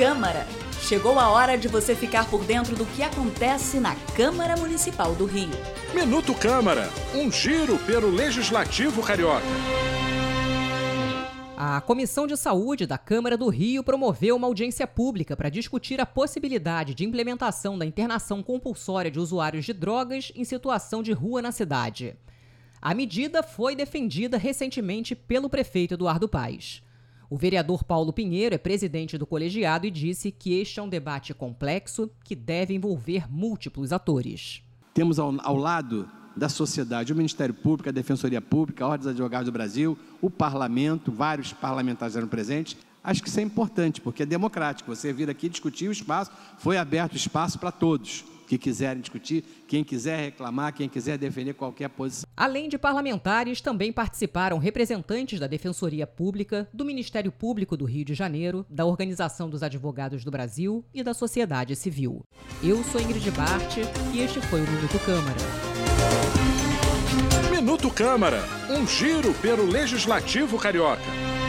Câmara. Chegou a hora de você ficar por dentro do que acontece na Câmara Municipal do Rio. Minuto Câmara, um giro pelo Legislativo Carioca. A Comissão de Saúde da Câmara do Rio promoveu uma audiência pública para discutir a possibilidade de implementação da internação compulsória de usuários de drogas em situação de rua na cidade. A medida foi defendida recentemente pelo prefeito Eduardo Paes. O vereador Paulo Pinheiro é presidente do colegiado e disse que este é um debate complexo que deve envolver múltiplos atores. Temos ao, ao lado da sociedade o Ministério Público, a Defensoria Pública, a Ordem dos Advogados do Brasil, o Parlamento, vários parlamentares eram presentes. Acho que isso é importante, porque é democrático. Você vir aqui discutir o espaço, foi aberto espaço para todos que quiserem discutir, quem quiser reclamar, quem quiser defender qualquer posição. Além de parlamentares, também participaram representantes da Defensoria Pública, do Ministério Público do Rio de Janeiro, da Organização dos Advogados do Brasil e da sociedade civil. Eu sou Ingrid Bart e este foi o Minuto Câmara. Minuto Câmara, um giro pelo Legislativo Carioca.